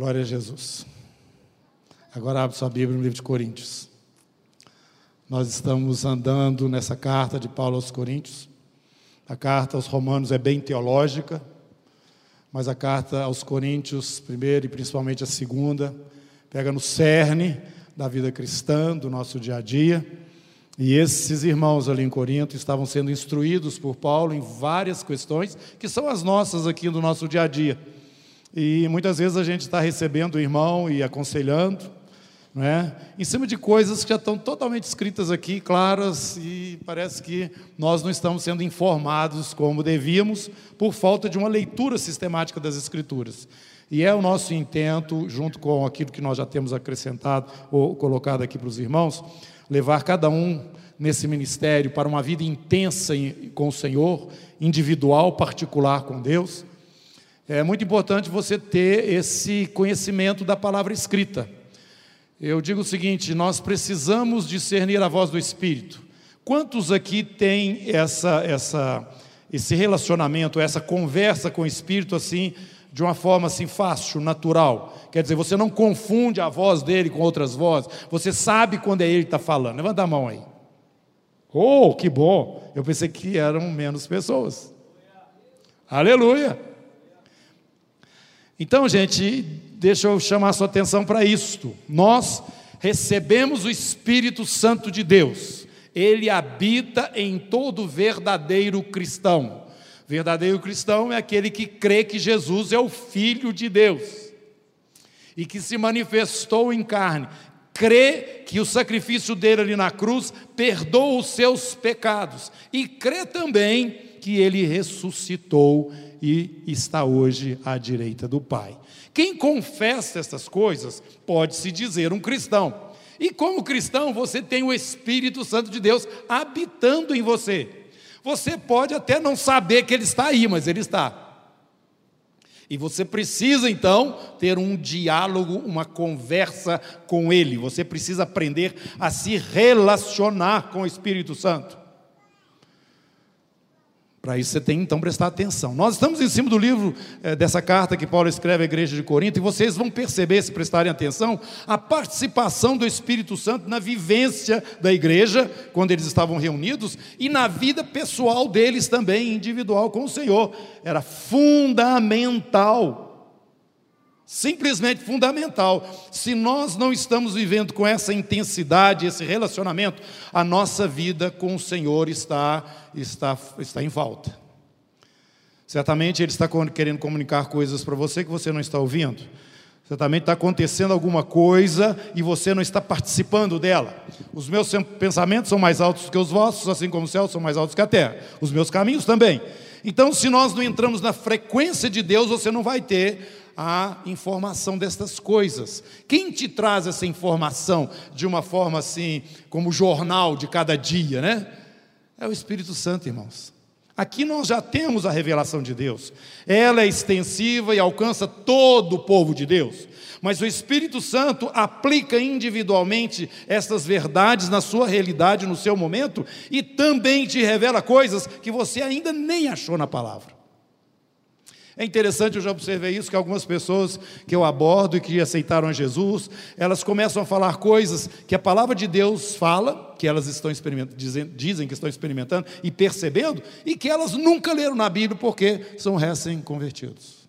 Glória a Jesus. Agora abre sua Bíblia no livro de Coríntios. Nós estamos andando nessa carta de Paulo aos Coríntios. A carta aos Romanos é bem teológica, mas a carta aos Coríntios, primeira e principalmente a segunda, pega no cerne da vida cristã, do nosso dia a dia. E esses irmãos ali em Corinto estavam sendo instruídos por Paulo em várias questões que são as nossas aqui do nosso dia a dia. E muitas vezes a gente está recebendo o irmão e aconselhando, não é? em cima de coisas que já estão totalmente escritas aqui, claras, e parece que nós não estamos sendo informados como devíamos, por falta de uma leitura sistemática das Escrituras. E é o nosso intento, junto com aquilo que nós já temos acrescentado ou colocado aqui para os irmãos, levar cada um nesse ministério para uma vida intensa com o Senhor, individual, particular com Deus é muito importante você ter esse conhecimento da palavra escrita. Eu digo o seguinte: nós precisamos discernir a voz do Espírito. Quantos aqui têm essa, essa, esse relacionamento, essa conversa com o Espírito assim, de uma forma assim fácil, natural? Quer dizer, você não confunde a voz dele com outras vozes, você sabe quando é ele que está falando. Levanta a mão aí. Oh, que bom! Eu pensei que eram menos pessoas. Aleluia! Então, gente, deixa eu chamar a sua atenção para isto. Nós recebemos o Espírito Santo de Deus. Ele habita em todo verdadeiro cristão. Verdadeiro cristão é aquele que crê que Jesus é o Filho de Deus e que se manifestou em carne. Crê que o sacrifício dele ali na cruz perdoa os seus pecados e crê também que ele ressuscitou e está hoje à direita do Pai. Quem confessa essas coisas pode se dizer um cristão. E como cristão, você tem o Espírito Santo de Deus habitando em você. Você pode até não saber que ele está aí, mas ele está. E você precisa então ter um diálogo, uma conversa com ele. Você precisa aprender a se relacionar com o Espírito Santo. Para isso você tem então prestar atenção. Nós estamos em cima do livro é, dessa carta que Paulo escreve à igreja de Corinto, e vocês vão perceber, se prestarem atenção, a participação do Espírito Santo na vivência da igreja, quando eles estavam reunidos, e na vida pessoal deles também, individual com o Senhor. Era fundamental simplesmente fundamental. Se nós não estamos vivendo com essa intensidade, esse relacionamento, a nossa vida com o Senhor está, está, está em falta. Certamente Ele está querendo comunicar coisas para você que você não está ouvindo. Certamente está acontecendo alguma coisa e você não está participando dela. Os meus pensamentos são mais altos que os vossos, assim como os céus são mais altos que a terra. Os meus caminhos também. Então, se nós não entramos na frequência de Deus, você não vai ter a informação destas coisas. Quem te traz essa informação de uma forma assim, como jornal de cada dia, né? É o Espírito Santo, irmãos. Aqui nós já temos a revelação de Deus. Ela é extensiva e alcança todo o povo de Deus. Mas o Espírito Santo aplica individualmente estas verdades na sua realidade, no seu momento, e também te revela coisas que você ainda nem achou na palavra. É interessante, eu já observei isso, que algumas pessoas que eu abordo e que aceitaram Jesus, elas começam a falar coisas que a palavra de Deus fala, que elas estão experimentando, dizem, dizem que estão experimentando e percebendo, e que elas nunca leram na Bíblia porque são recém-convertidos.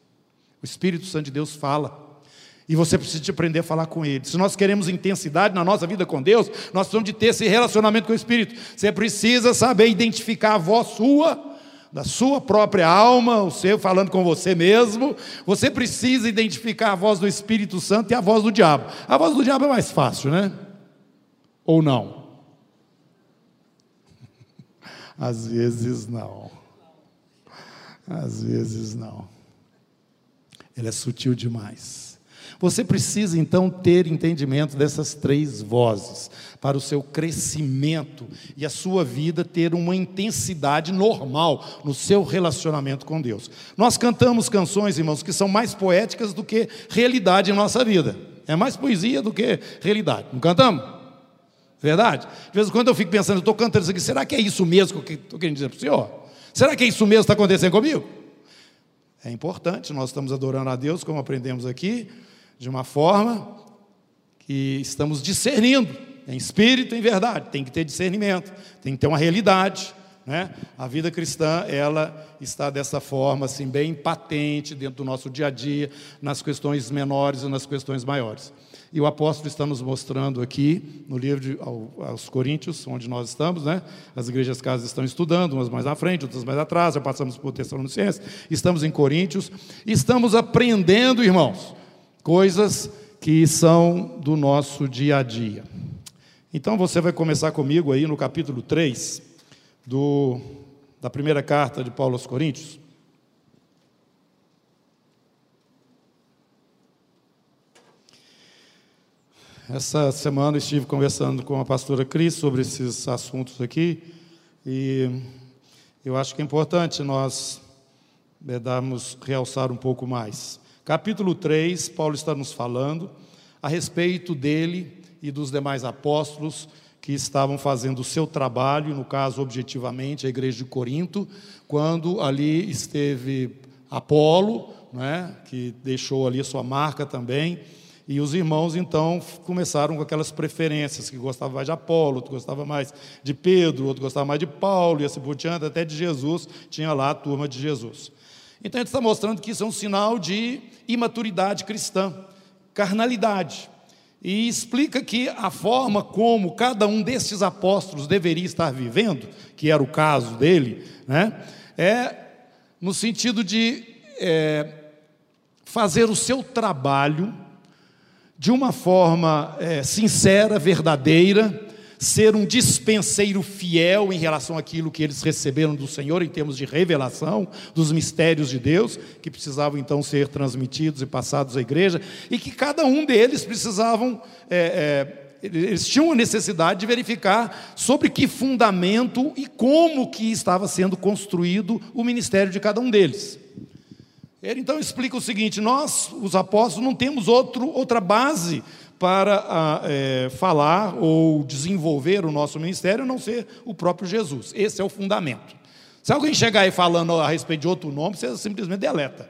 O Espírito Santo de Deus fala. E você precisa aprender a falar com Ele. Se nós queremos intensidade na nossa vida com Deus, nós precisamos de ter esse relacionamento com o Espírito. Você precisa saber identificar a voz sua da sua própria alma, o seu falando com você mesmo, você precisa identificar a voz do Espírito Santo e a voz do diabo. A voz do diabo é mais fácil, né? Ou não? Às vezes não. Às vezes não. Ele é sutil demais. Você precisa então ter entendimento dessas três vozes para o seu crescimento e a sua vida ter uma intensidade normal no seu relacionamento com Deus. Nós cantamos canções, irmãos, que são mais poéticas do que realidade em nossa vida. É mais poesia do que realidade. Não cantamos? Verdade? De vez em quando eu fico pensando, eu estou cantando isso aqui, será que é isso mesmo que eu estou querendo dizer para o Senhor? Será que é isso mesmo que está acontecendo comigo? É importante, nós estamos adorando a Deus, como aprendemos aqui, de uma forma que estamos discernindo, em espírito em verdade, tem que ter discernimento, tem que ter uma realidade. Né? A vida cristã ela está dessa forma assim bem patente dentro do nosso dia a dia, nas questões menores e nas questões maiores. E o apóstolo está nos mostrando aqui, no livro de, aos Coríntios, onde nós estamos, né? as igrejas casas estão estudando, umas mais à frente, outras mais atrás, já passamos por Tessalonicenses, estamos em Coríntios, estamos aprendendo, irmãos, coisas que são do nosso dia a dia. Então você vai começar comigo aí no capítulo 3 do, da primeira carta de Paulo aos Coríntios. Essa semana estive conversando com a pastora Cris sobre esses assuntos aqui e eu acho que é importante nós é, darmos, realçar um pouco mais. Capítulo 3, Paulo está nos falando a respeito dele e dos demais apóstolos que estavam fazendo o seu trabalho, no caso, objetivamente, a igreja de Corinto, quando ali esteve Apolo, né, que deixou ali a sua marca também, e os irmãos então começaram com aquelas preferências, que gostava mais de Apolo, outro gostava mais de Pedro, outro gostava mais de Paulo, e assim por diante, até de Jesus, tinha lá a turma de Jesus. Então a gente está mostrando que isso é um sinal de imaturidade cristã, carnalidade. E explica que a forma como cada um desses apóstolos deveria estar vivendo, que era o caso dele, né, é no sentido de é, fazer o seu trabalho de uma forma é, sincera, verdadeira, ser um dispenseiro fiel em relação àquilo que eles receberam do Senhor em termos de revelação dos mistérios de Deus, que precisavam então ser transmitidos e passados à igreja, e que cada um deles precisavam. É, é, eles tinham a necessidade de verificar sobre que fundamento e como que estava sendo construído o ministério de cada um deles. Ele então explica o seguinte: nós, os apóstolos, não temos outro, outra base para a, é, falar ou desenvolver o nosso ministério, não ser o próprio Jesus. Esse é o fundamento. Se alguém chegar aí falando a respeito de outro nome, você simplesmente deleta.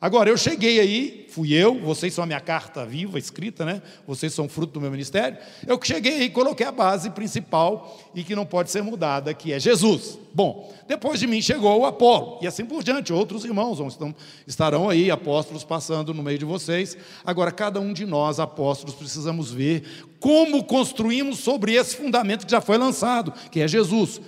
Agora, eu cheguei aí, fui eu, vocês são a minha carta viva, escrita, né? Vocês são fruto do meu ministério. Eu cheguei aí e coloquei a base principal e que não pode ser mudada, que é Jesus. Bom, depois de mim chegou o Apolo, e assim por diante, outros irmãos estão, estarão aí, apóstolos passando no meio de vocês. Agora, cada um de nós, apóstolos, precisamos ver como construímos sobre esse fundamento que já foi lançado, que é Jesus.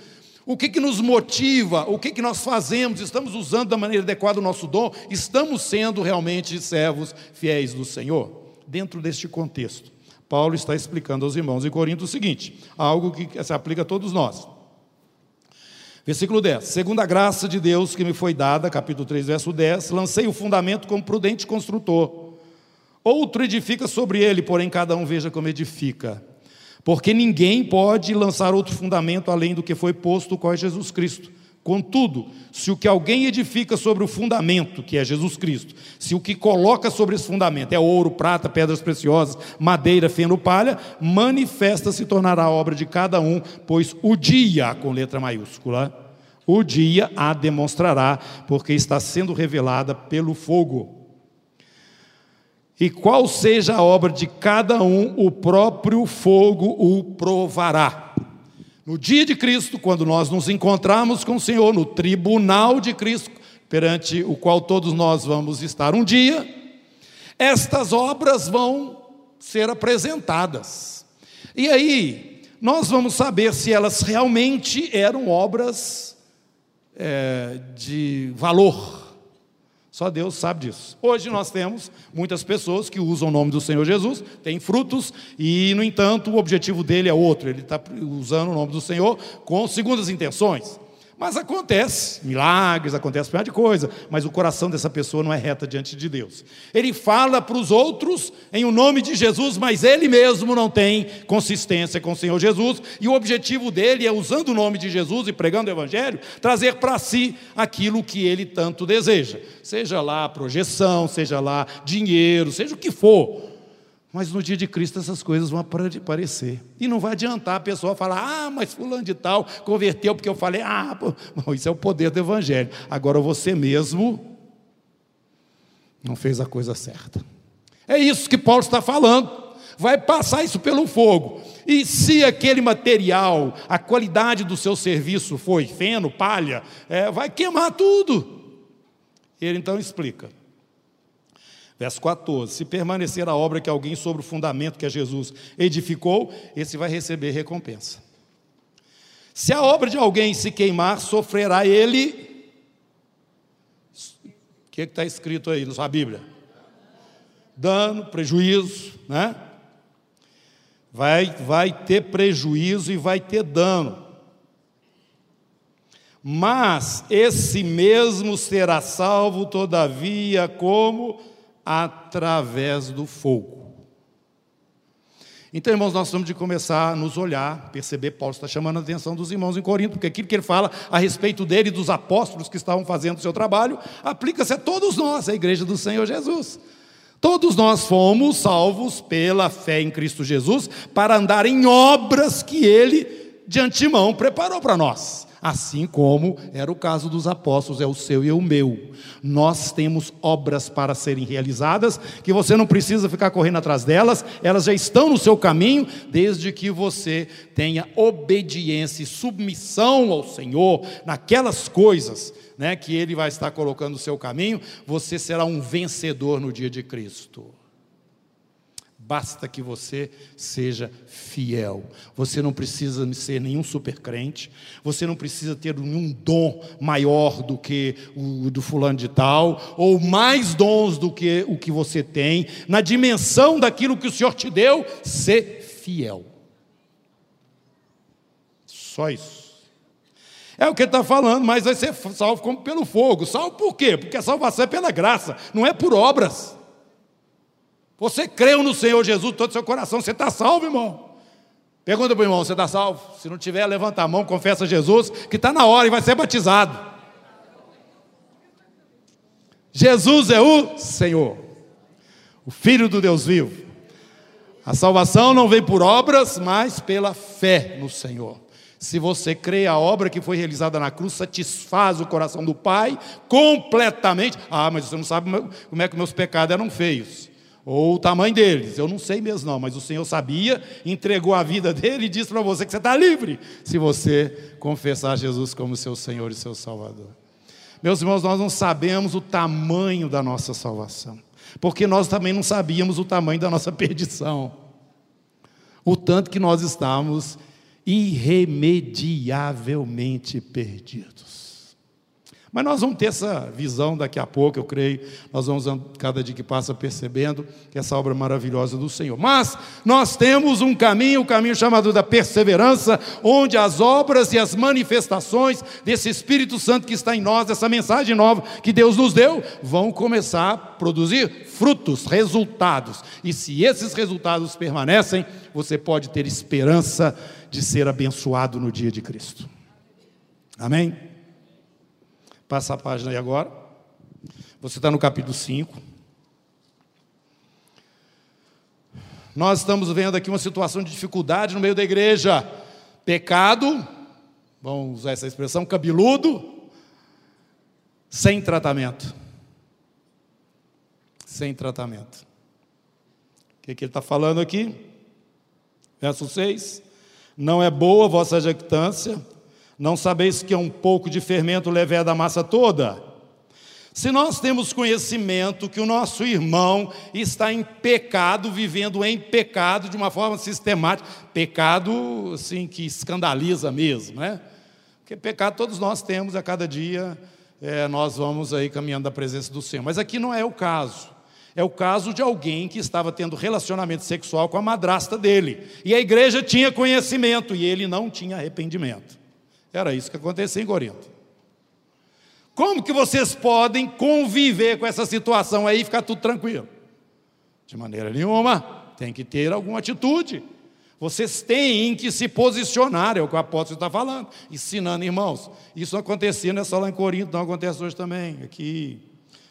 O que, que nos motiva? O que, que nós fazemos? Estamos usando da maneira adequada o nosso dom? Estamos sendo realmente servos fiéis do Senhor? Dentro deste contexto, Paulo está explicando aos irmãos em Corinto o seguinte: algo que se aplica a todos nós. Versículo 10: Segundo a graça de Deus que me foi dada, capítulo 3, verso 10, lancei o fundamento como prudente construtor. Outro edifica sobre ele, porém cada um veja como edifica. Porque ninguém pode lançar outro fundamento além do que foi posto, qual é Jesus Cristo. Contudo, se o que alguém edifica sobre o fundamento, que é Jesus Cristo, se o que coloca sobre esse fundamento é ouro, prata, pedras preciosas, madeira, feno, palha, manifesta se tornará a obra de cada um, pois o dia, com letra maiúscula, o dia a demonstrará, porque está sendo revelada pelo fogo e qual seja a obra de cada um, o próprio fogo o provará. No dia de Cristo, quando nós nos encontrarmos com o Senhor, no tribunal de Cristo, perante o qual todos nós vamos estar um dia, estas obras vão ser apresentadas. E aí, nós vamos saber se elas realmente eram obras é, de valor só Deus sabe disso. Hoje nós temos muitas pessoas que usam o nome do Senhor Jesus, têm frutos, e, no entanto, o objetivo dele é outro. Ele está usando o nome do Senhor com segundas intenções. Mas acontece milagres, acontece uma de coisa, mas o coração dessa pessoa não é reta diante de Deus. Ele fala para os outros em o nome de Jesus, mas ele mesmo não tem consistência com o Senhor Jesus, e o objetivo dele é, usando o nome de Jesus e pregando o Evangelho, trazer para si aquilo que ele tanto deseja. Seja lá projeção, seja lá dinheiro, seja o que for. Mas no dia de Cristo essas coisas vão aparecer. E não vai adiantar a pessoa falar, ah, mas fulano de tal converteu porque eu falei, ah, pô. isso é o poder do Evangelho. Agora você mesmo não fez a coisa certa. É isso que Paulo está falando. Vai passar isso pelo fogo. E se aquele material, a qualidade do seu serviço foi feno, palha, é, vai queimar tudo. Ele então explica. Verso 14: Se permanecer a obra que alguém sobre o fundamento que é Jesus edificou, esse vai receber recompensa. Se a obra de alguém se queimar, sofrerá ele. O que é está escrito aí na sua Bíblia? Dano, prejuízo, né? Vai, vai ter prejuízo e vai ter dano. Mas esse mesmo será salvo, todavia, como? Através do fogo. Então, irmãos, nós temos de começar a nos olhar, perceber, Paulo está chamando a atenção dos irmãos em Corinto, porque aquilo que ele fala a respeito dele e dos apóstolos que estavam fazendo o seu trabalho, aplica-se a todos nós, a igreja do Senhor Jesus. Todos nós fomos salvos pela fé em Cristo Jesus para andar em obras que ele de antemão preparou para nós assim como era o caso dos apóstolos, é o seu e o meu. Nós temos obras para serem realizadas, que você não precisa ficar correndo atrás delas, elas já estão no seu caminho, desde que você tenha obediência e submissão ao Senhor naquelas coisas né, que Ele vai estar colocando no seu caminho, você será um vencedor no dia de Cristo. Basta que você seja fiel. Você não precisa ser nenhum supercrente. Você não precisa ter nenhum dom maior do que o do fulano de tal, ou mais dons do que o que você tem. Na dimensão daquilo que o Senhor te deu, ser fiel. Só isso. É o que ele está falando, mas vai ser salvo como pelo fogo. Salvo por quê? Porque a salvação é pela graça, não é por obras. Você creu no Senhor Jesus todo o seu coração, você está salvo, irmão. Pergunta para o irmão: você está salvo? Se não tiver, levanta a mão, confessa a Jesus, que está na hora e vai ser batizado. Jesus é o Senhor, o Filho do Deus vivo. A salvação não vem por obras, mas pela fé no Senhor. Se você crê, a obra que foi realizada na cruz satisfaz o coração do Pai completamente. Ah, mas você não sabe como é que meus pecados eram feios ou o tamanho deles, eu não sei mesmo não, mas o Senhor sabia, entregou a vida dele e disse para você que você está livre, se você confessar Jesus como seu Senhor e seu Salvador. Meus irmãos, nós não sabemos o tamanho da nossa salvação, porque nós também não sabíamos o tamanho da nossa perdição, o tanto que nós estamos irremediavelmente perdidos. Mas nós vamos ter essa visão daqui a pouco, eu creio. Nós vamos, cada dia que passa, percebendo que essa obra maravilhosa do Senhor. Mas nós temos um caminho, o um caminho chamado da perseverança, onde as obras e as manifestações desse Espírito Santo que está em nós, dessa mensagem nova que Deus nos deu, vão começar a produzir frutos, resultados. E se esses resultados permanecem, você pode ter esperança de ser abençoado no dia de Cristo. Amém? Passa a página aí agora. Você está no capítulo 5. Nós estamos vendo aqui uma situação de dificuldade no meio da igreja. Pecado, vamos usar essa expressão, cabeludo, sem tratamento. Sem tratamento. O que, que ele está falando aqui? Verso 6. Não é boa vossa jactância, não sabeis que é um pouco de fermento levé da massa toda? Se nós temos conhecimento que o nosso irmão está em pecado, vivendo em pecado de uma forma sistemática, pecado assim que escandaliza mesmo, né? Porque pecado todos nós temos a cada dia, é, nós vamos aí caminhando da presença do Senhor. Mas aqui não é o caso. É o caso de alguém que estava tendo relacionamento sexual com a madrasta dele. E a igreja tinha conhecimento e ele não tinha arrependimento. Era isso que acontecia em Corinto. Como que vocês podem conviver com essa situação aí e ficar tudo tranquilo? De maneira nenhuma, tem que ter alguma atitude. Vocês têm que se posicionar, é o que o apóstolo está falando, ensinando irmãos. Isso não acontecia, não é só lá em Corinto, não acontece hoje também, aqui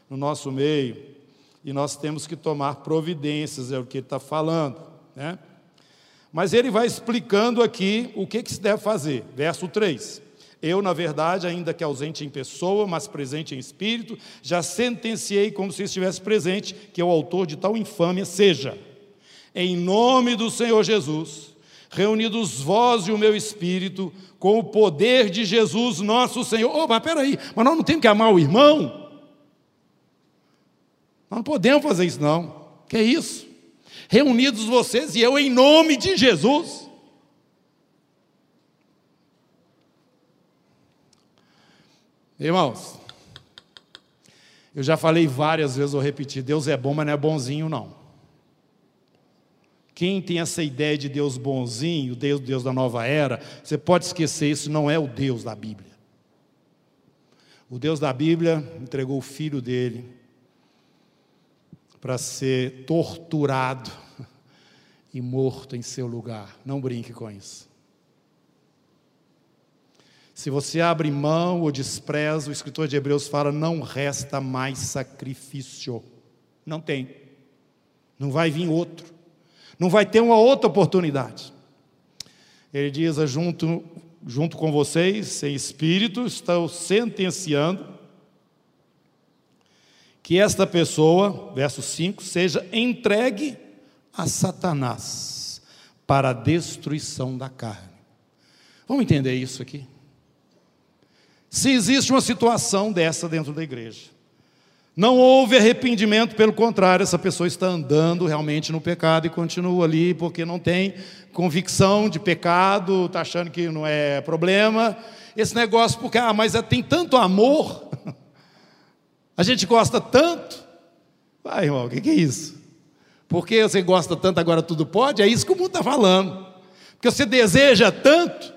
no nosso meio. E nós temos que tomar providências, é o que ele está falando. Né? Mas ele vai explicando aqui o que, que se deve fazer. Verso 3. Eu, na verdade, ainda que ausente em pessoa, mas presente em espírito, já sentenciei como se estivesse presente que o autor de tal infâmia seja, em nome do Senhor Jesus, reunidos vós e o meu espírito, com o poder de Jesus nosso Senhor. Oh, mas peraí, mas nós não temos que amar o irmão? Nós não podemos fazer isso, não. Que é isso? Reunidos vocês e eu em nome de Jesus. Irmãos, eu já falei várias vezes, vou repetir: Deus é bom, mas não é bonzinho, não. Quem tem essa ideia de Deus bonzinho, Deus, Deus da nova era, você pode esquecer, isso não é o Deus da Bíblia. O Deus da Bíblia entregou o filho dele para ser torturado e morto em seu lugar. Não brinque com isso. Se você abre mão ou despreza, o escritor de Hebreus fala: não resta mais sacrifício. Não tem. Não vai vir outro. Não vai ter uma outra oportunidade. Ele diz: junto, junto com vocês, em espírito, estou sentenciando que esta pessoa, verso 5, seja entregue a Satanás para a destruição da carne. Vamos entender isso aqui? Se existe uma situação dessa dentro da igreja, não houve arrependimento, pelo contrário, essa pessoa está andando realmente no pecado e continua ali porque não tem convicção de pecado, está achando que não é problema. Esse negócio, porque, ah, mas é, tem tanto amor, a gente gosta tanto. Vai, irmão, o que, é isso? Porque você gosta tanto, agora tudo pode? É isso que o mundo está falando. Porque você deseja tanto,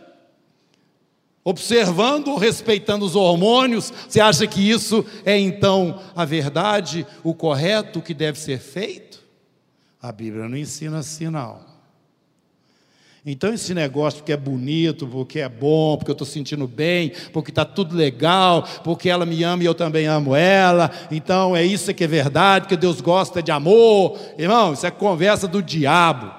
observando ou respeitando os hormônios, você acha que isso é então a verdade, o correto, o que deve ser feito? A Bíblia não ensina assim, não. Então, esse negócio porque é bonito, porque é bom, porque eu estou sentindo bem, porque está tudo legal, porque ela me ama e eu também amo ela, então é isso que é verdade, que Deus gosta de amor. Irmão, isso é conversa do diabo.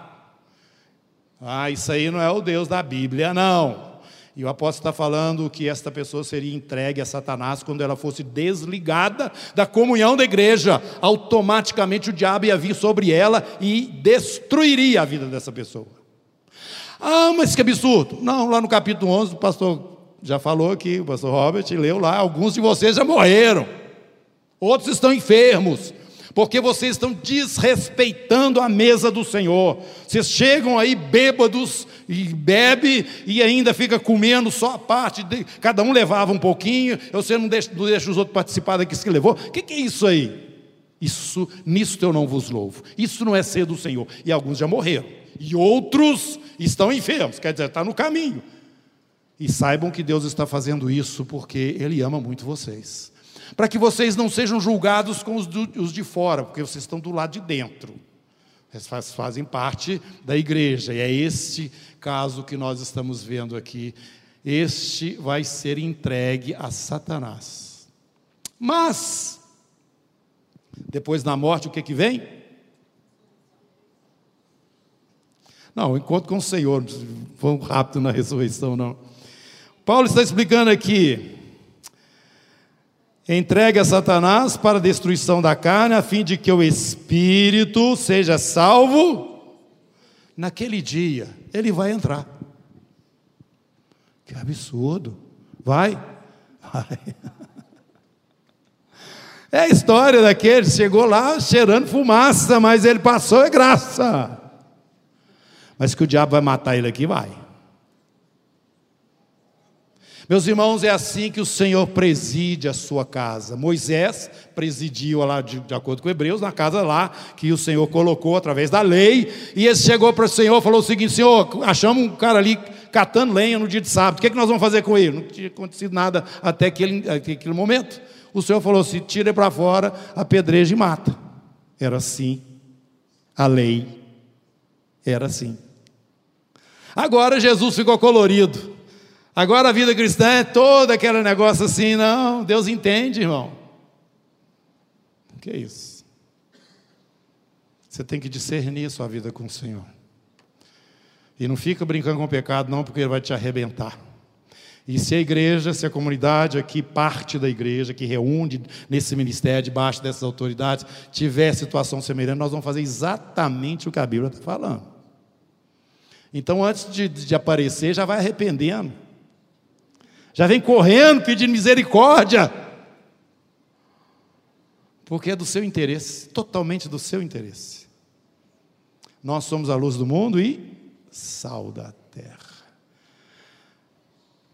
Ah, isso aí não é o Deus da Bíblia, não. E o apóstolo está falando que esta pessoa seria entregue a Satanás quando ela fosse desligada da comunhão da igreja. Automaticamente o diabo ia vir sobre ela e destruiria a vida dessa pessoa. Ah, mas que absurdo. Não, lá no capítulo 11, o pastor já falou aqui, o pastor Robert leu lá, alguns de vocês já morreram. Outros estão enfermos porque vocês estão desrespeitando a mesa do Senhor. Vocês chegam aí bêbados e bebe e ainda fica comendo só a parte, de, cada um levava um pouquinho, você não deixa, não deixa os outros participar daquilo que levou. O que, que é isso aí? Isso, nisto eu não vos louvo. Isso não é ser do Senhor. E alguns já morreram. E outros estão enfermos, quer dizer, está no caminho. E saibam que Deus está fazendo isso porque Ele ama muito vocês para que vocês não sejam julgados com os, do, os de fora, porque vocês estão do lado de dentro. Vocês fazem parte da igreja, e é este caso que nós estamos vendo aqui. Este vai ser entregue a Satanás. Mas, depois da morte, o que, que vem? Não, encontro com o Senhor, vamos rápido na ressurreição, não. Paulo está explicando aqui entregue a Satanás para a destruição da carne, a fim de que o espírito seja salvo. Naquele dia, ele vai entrar. Que absurdo. Vai? Vai. É a história daquele, chegou lá cheirando fumaça, mas ele passou é graça. Mas que o diabo vai matar ele aqui, vai. Meus irmãos, é assim que o Senhor preside a sua casa. Moisés presidiu lá, de, de, acordo com Hebreus, na casa lá que o Senhor colocou através da lei. E ele chegou para o Senhor e falou o seguinte: Senhor, achamos um cara ali catando lenha no dia de sábado, o que, é que nós vamos fazer com ele? Não tinha acontecido nada até aquele, aquele momento. O Senhor falou assim: tira para fora, apedreja e mata. Era assim. A lei era assim. Agora Jesus ficou colorido. Agora a vida cristã é toda aquele negócio assim, não, Deus entende, irmão. O que é isso? Você tem que discernir sua vida com o Senhor. E não fica brincando com o pecado, não, porque ele vai te arrebentar. E se a igreja, se a comunidade aqui, parte da igreja, que reúne nesse ministério, debaixo dessas autoridades, tiver situação semelhante, nós vamos fazer exatamente o que a Bíblia está falando. Então, antes de, de aparecer, já vai arrependendo. Já vem correndo pedindo misericórdia. Porque é do seu interesse, totalmente do seu interesse. Nós somos a luz do mundo e sal da terra.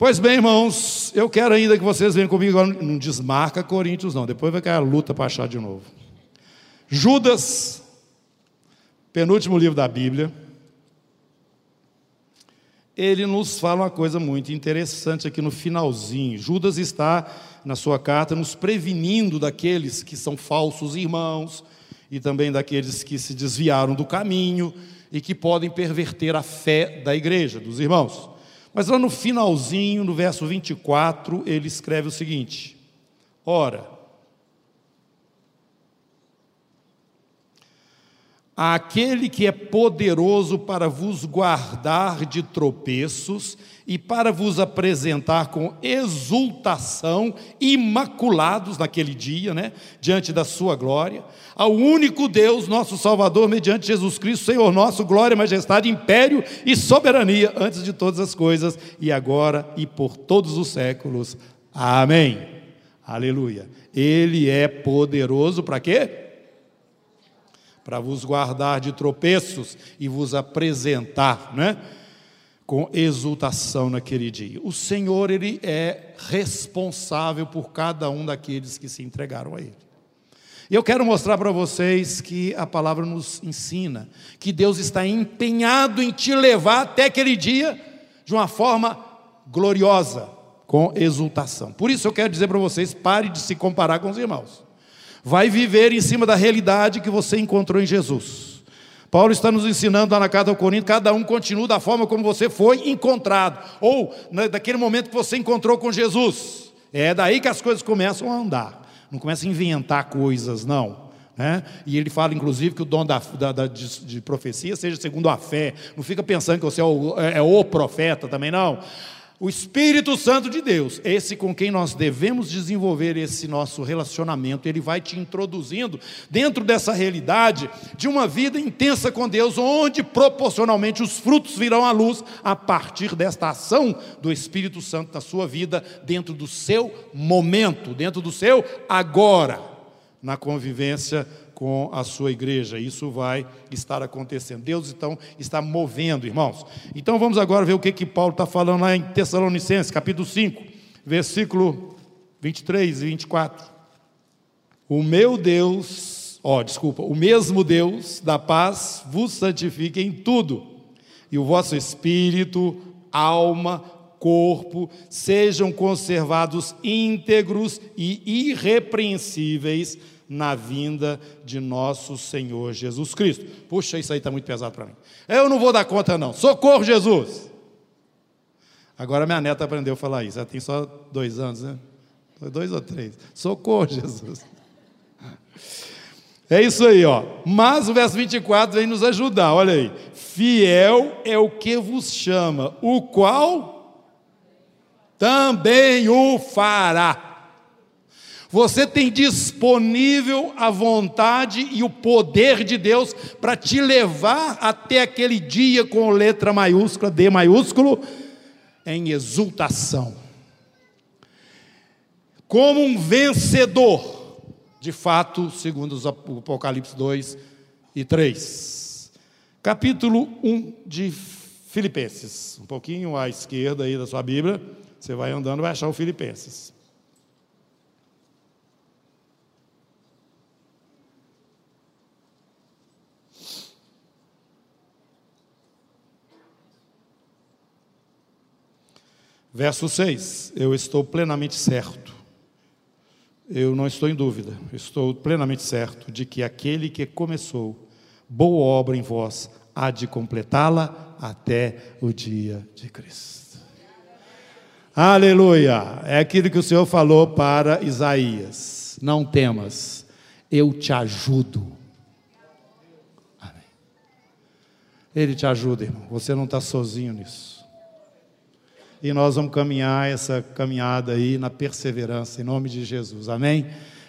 Pois bem, irmãos, eu quero ainda que vocês venham comigo agora. Não desmarca Coríntios, não. Depois vai cair a luta para achar de novo. Judas, penúltimo livro da Bíblia. Ele nos fala uma coisa muito interessante aqui no finalzinho. Judas está, na sua carta, nos prevenindo daqueles que são falsos irmãos e também daqueles que se desviaram do caminho e que podem perverter a fé da igreja, dos irmãos. Mas lá no finalzinho, no verso 24, ele escreve o seguinte: Ora, aquele que é poderoso para vos guardar de tropeços e para vos apresentar com exultação, imaculados naquele dia, né, diante da sua glória, ao único Deus, nosso Salvador, mediante Jesus Cristo, Senhor nosso, glória, majestade, império e soberania, antes de todas as coisas, e agora e por todos os séculos. Amém. Aleluia. Ele é poderoso para quê? Para vos guardar de tropeços e vos apresentar, né? com exultação naquele dia. O Senhor, Ele é responsável por cada um daqueles que se entregaram a Ele. E eu quero mostrar para vocês que a palavra nos ensina que Deus está empenhado em te levar até aquele dia de uma forma gloriosa, com exultação. Por isso eu quero dizer para vocês: pare de se comparar com os irmãos. Vai viver em cima da realidade que você encontrou em Jesus. Paulo está nos ensinando lá na carta ao Corinto, cada um continua da forma como você foi encontrado, ou né, daquele momento que você encontrou com Jesus. É daí que as coisas começam a andar. Não começa a inventar coisas, não. Né? E ele fala, inclusive, que o dom da, da, da de, de, profecia seja segundo a fé. Não fica pensando que você é o, é, é o profeta também, não. O Espírito Santo de Deus, esse com quem nós devemos desenvolver esse nosso relacionamento, ele vai te introduzindo dentro dessa realidade de uma vida intensa com Deus, onde proporcionalmente os frutos virão à luz a partir desta ação do Espírito Santo na sua vida, dentro do seu momento, dentro do seu agora, na convivência com a sua igreja. Isso vai estar acontecendo. Deus então está movendo, irmãos. Então vamos agora ver o que, que Paulo está falando lá em Tessalonicenses, capítulo 5, versículo 23 e 24. O meu Deus, ó, desculpa, o mesmo Deus da paz vos santifique em tudo, e o vosso espírito, alma, corpo sejam conservados íntegros e irrepreensíveis na vinda de nosso Senhor Jesus Cristo. Puxa, isso aí está muito pesado para mim. Eu não vou dar conta, não. Socorro, Jesus! Agora minha neta aprendeu a falar isso. Ela tem só dois anos, né? Dois ou três. Socorro, Jesus. É isso aí, ó. Mas o verso 24 vem nos ajudar, olha aí. Fiel é o que vos chama, o qual também o fará. Você tem disponível a vontade e o poder de Deus para te levar até aquele dia com letra maiúscula, D maiúsculo, em exultação. Como um vencedor, de fato, segundo o Apocalipse 2 e 3. Capítulo 1 de Filipenses. Um pouquinho à esquerda aí da sua Bíblia, você vai andando, vai achar o Filipenses. Verso 6: Eu estou plenamente certo, eu não estou em dúvida, estou plenamente certo de que aquele que começou boa obra em vós há de completá-la até o dia de Cristo. Aleluia! É aquilo que o Senhor falou para Isaías: Não temas, eu te ajudo. Amém. Ele te ajuda, irmão. Você não está sozinho nisso. E nós vamos caminhar essa caminhada aí na perseverança, em nome de Jesus, amém?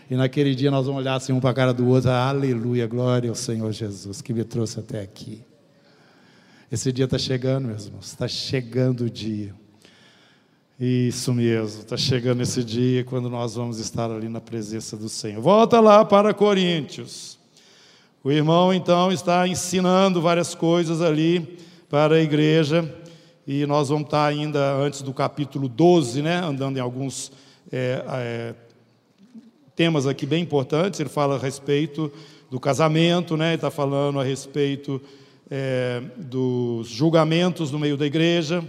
E naquele dia nós vamos olhar assim um para a cara do outro, aleluia, glória ao Senhor Jesus que me trouxe até aqui. Esse dia está chegando, meus irmãos, está chegando o dia. Isso mesmo, está chegando esse dia quando nós vamos estar ali na presença do Senhor. Volta lá para Coríntios. O irmão então está ensinando várias coisas ali para a igreja e nós vamos estar ainda antes do capítulo 12, né, andando em alguns é, é, temas aqui bem importantes. Ele fala a respeito do casamento, né, está falando a respeito é, dos julgamentos no meio da igreja.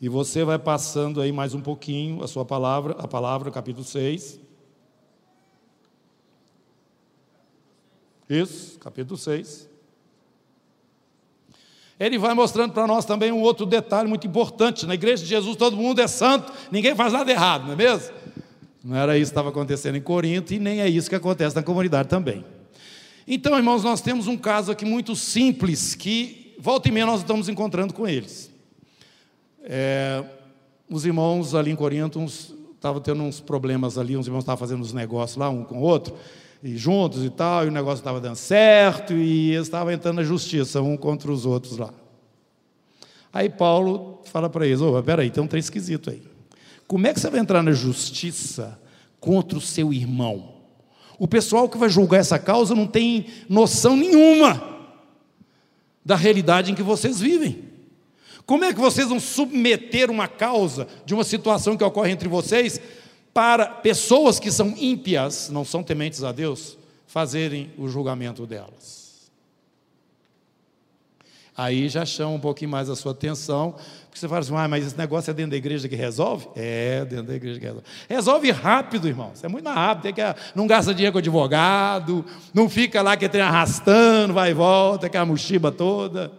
E você vai passando aí mais um pouquinho a sua palavra, a palavra, capítulo 6. Isso, capítulo 6. Ele vai mostrando para nós também um outro detalhe muito importante. Na igreja de Jesus todo mundo é santo, ninguém faz nada errado, não é mesmo? Não era isso que estava acontecendo em Corinto e nem é isso que acontece na comunidade também. Então, irmãos, nós temos um caso aqui muito simples que volta e meia nós estamos encontrando com eles. É, os irmãos ali em Corinto estavam tendo uns problemas ali, uns irmãos estavam fazendo uns negócios lá, um com o outro, e juntos e tal, e o negócio estava dando certo, e eles estavam entrando na justiça, um contra os outros lá. Aí Paulo fala para eles: oh, peraí, tem um trem esquisito aí. Como é que você vai entrar na justiça contra o seu irmão? O pessoal que vai julgar essa causa não tem noção nenhuma da realidade em que vocês vivem. Como é que vocês vão submeter uma causa de uma situação que ocorre entre vocês para pessoas que são ímpias, não são tementes a Deus, fazerem o julgamento delas? Aí já chama um pouquinho mais a sua atenção, porque você fala assim, ah, mas esse negócio é dentro da igreja que resolve? É, dentro da igreja que resolve. Resolve rápido, irmão. Isso é muito mais rápido. Tem que, não gasta dinheiro com advogado, não fica lá que tem arrastando, vai e volta, aquela mochiba toda.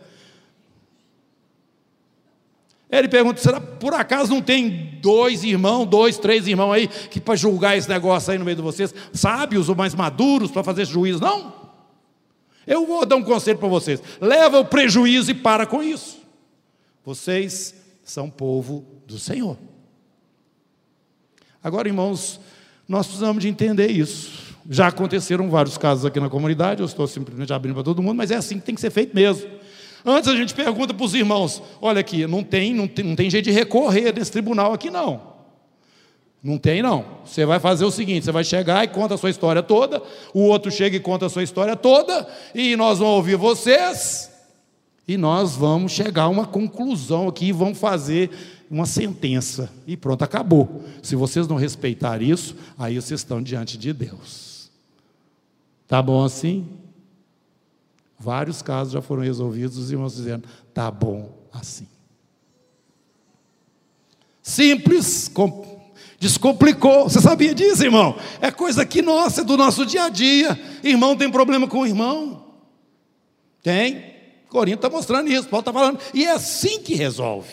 Ele pergunta: será por acaso não tem dois irmãos, dois, três irmãos aí, que para julgar esse negócio aí no meio de vocês, sábios ou mais maduros para fazer juízo? Não. Eu vou dar um conselho para vocês: leva o prejuízo e para com isso. Vocês são povo do Senhor. Agora, irmãos, nós precisamos de entender isso. Já aconteceram vários casos aqui na comunidade, eu estou simplesmente abrindo para todo mundo, mas é assim que tem que ser feito mesmo. Antes a gente pergunta para os irmãos: olha aqui, não tem, não tem, não tem jeito de recorrer desse tribunal aqui, não. Não tem, não. Você vai fazer o seguinte: você vai chegar e conta a sua história toda, o outro chega e conta a sua história toda, e nós vamos ouvir vocês, e nós vamos chegar a uma conclusão aqui e vamos fazer uma sentença. E pronto, acabou. Se vocês não respeitarem isso, aí vocês estão diante de Deus. Tá bom assim? Vários casos já foram resolvidos, os irmãos dizendo, tá bom assim. Simples, descomplicou. Você sabia disso, irmão? É coisa que nossa, é do nosso dia a dia. Irmão tem problema com o irmão? Tem. Corinto está mostrando isso, Paulo está falando. E é assim que resolve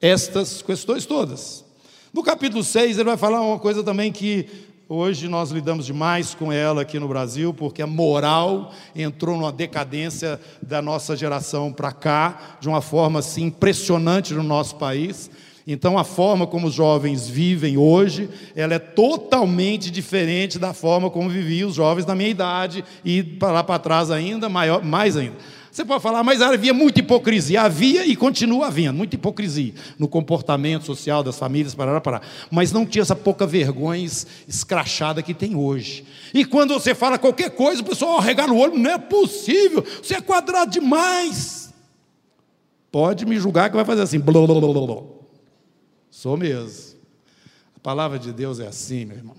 estas questões todas. No capítulo 6, ele vai falar uma coisa também que Hoje nós lidamos demais com ela aqui no Brasil, porque a moral entrou numa decadência da nossa geração para cá, de uma forma assim impressionante no nosso país. Então a forma como os jovens vivem hoje, ela é totalmente diferente da forma como viviam os jovens da minha idade e lá para trás ainda, maior, mais ainda. Você pode falar, mas havia muita hipocrisia. Havia e continua havendo muita hipocrisia no comportamento social das famílias, para para Mas não tinha essa pouca vergonha escrachada que tem hoje. E quando você fala qualquer coisa, o pessoal arrega no olho, não é possível, você é quadrado demais. Pode me julgar que vai fazer assim, blá, blá, blá, blá. Sou mesmo. A palavra de Deus é assim, meu irmão.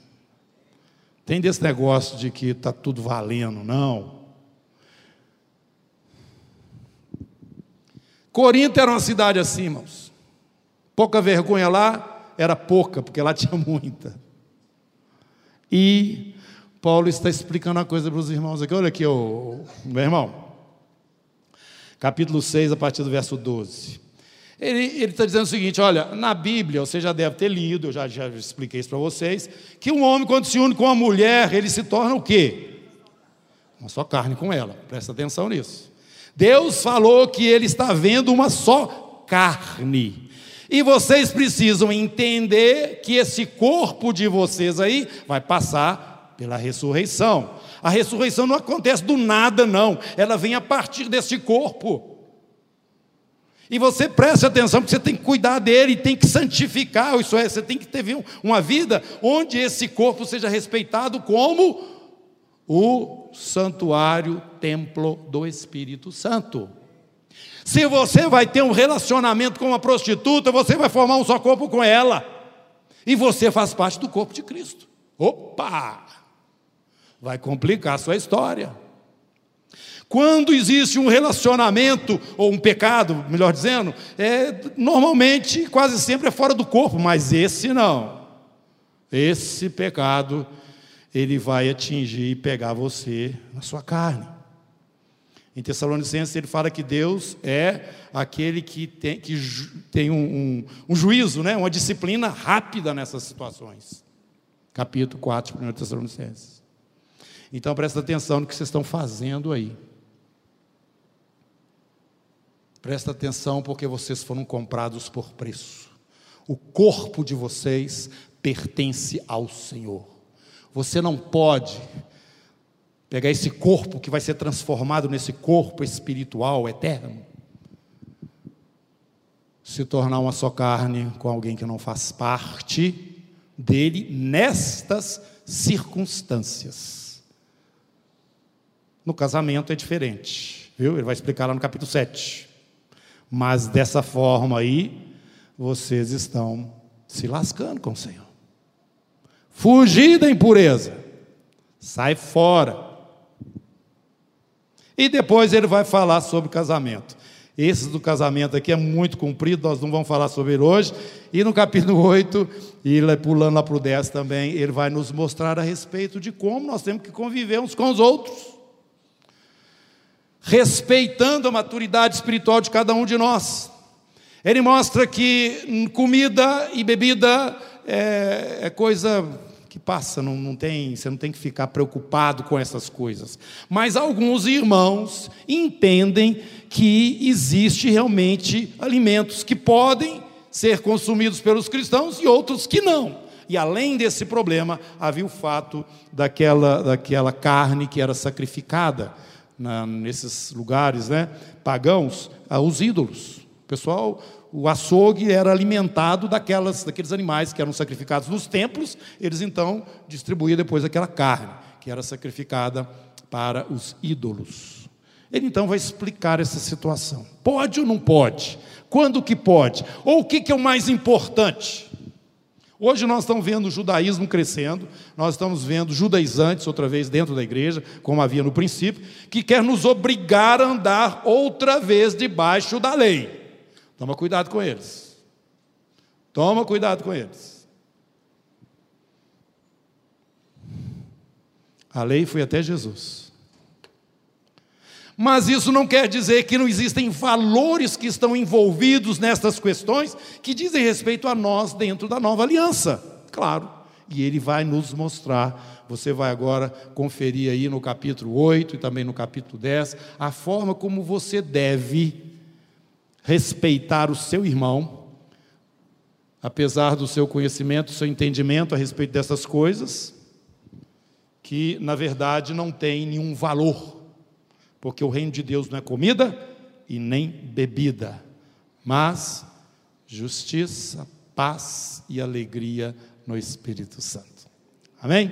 Tem desse negócio de que está tudo valendo, não. Corinto era uma cidade assim, irmãos. Pouca vergonha lá, era pouca, porque lá tinha muita. E Paulo está explicando uma coisa para os irmãos aqui. Olha aqui, ô, meu irmão. Capítulo 6, a partir do verso 12. Ele, ele está dizendo o seguinte: olha, na Bíblia, você já deve ter lido, eu já, já expliquei isso para vocês, que um homem, quando se une com uma mulher, ele se torna o quê? Uma só carne com ela. Presta atenção nisso. Deus falou que ele está vendo uma só carne. E vocês precisam entender que esse corpo de vocês aí vai passar pela ressurreição. A ressurreição não acontece do nada, não. Ela vem a partir desse corpo. E você preste atenção, porque você tem que cuidar dele, tem que santificar, isso é, você tem que ter uma vida onde esse corpo seja respeitado como o santuário, templo do Espírito Santo. Se você vai ter um relacionamento com uma prostituta, você vai formar um só corpo com ela. E você faz parte do corpo de Cristo. Opa! Vai complicar a sua história. Quando existe um relacionamento, ou um pecado, melhor dizendo, é, normalmente, quase sempre é fora do corpo, mas esse não. Esse pecado, ele vai atingir e pegar você na sua carne. Em Tessalonicenses ele fala que Deus é aquele que tem, que tem um, um, um, juízo, né? uma disciplina rápida nessas situações. Capítulo 4 de 1 Tessalonicenses. Então presta atenção no que vocês estão fazendo aí. Presta atenção porque vocês foram comprados por preço. O corpo de vocês pertence ao Senhor. Você não pode pegar esse corpo que vai ser transformado nesse corpo espiritual eterno, se tornar uma só carne com alguém que não faz parte dele nestas circunstâncias. No casamento é diferente, viu? Ele vai explicar lá no capítulo 7. Mas dessa forma aí, vocês estão se lascando com o Senhor. Fugir da impureza. Sai fora. E depois ele vai falar sobre casamento. Esse do casamento aqui é muito comprido, nós não vamos falar sobre ele hoje. E no capítulo 8, e pulando lá para o 10 também, ele vai nos mostrar a respeito de como nós temos que conviver uns com os outros, respeitando a maturidade espiritual de cada um de nós. Ele mostra que comida e bebida é, é coisa que passa, não, não tem, você não tem que ficar preocupado com essas coisas. Mas alguns irmãos entendem que existe realmente alimentos que podem ser consumidos pelos cristãos e outros que não. E além desse problema, havia o fato daquela, daquela carne que era sacrificada na, nesses lugares né, pagãos aos ídolos. O pessoal o açougue era alimentado daquelas, daqueles animais que eram sacrificados nos templos, eles então distribuíam depois aquela carne que era sacrificada para os ídolos. Ele então vai explicar essa situação. Pode ou não pode? Quando que pode? Ou o que, que é o mais importante? Hoje nós estamos vendo o judaísmo crescendo, nós estamos vendo judaizantes outra vez dentro da igreja, como havia no princípio, que quer nos obrigar a andar outra vez debaixo da lei. Toma cuidado com eles. Toma cuidado com eles. A lei foi até Jesus. Mas isso não quer dizer que não existem valores que estão envolvidos nestas questões que dizem respeito a nós dentro da nova aliança. Claro. E ele vai nos mostrar. Você vai agora conferir aí no capítulo 8 e também no capítulo 10 a forma como você deve respeitar o seu irmão, apesar do seu conhecimento, seu entendimento a respeito dessas coisas, que na verdade não tem nenhum valor, porque o reino de Deus não é comida e nem bebida, mas justiça, paz e alegria no Espírito Santo. Amém?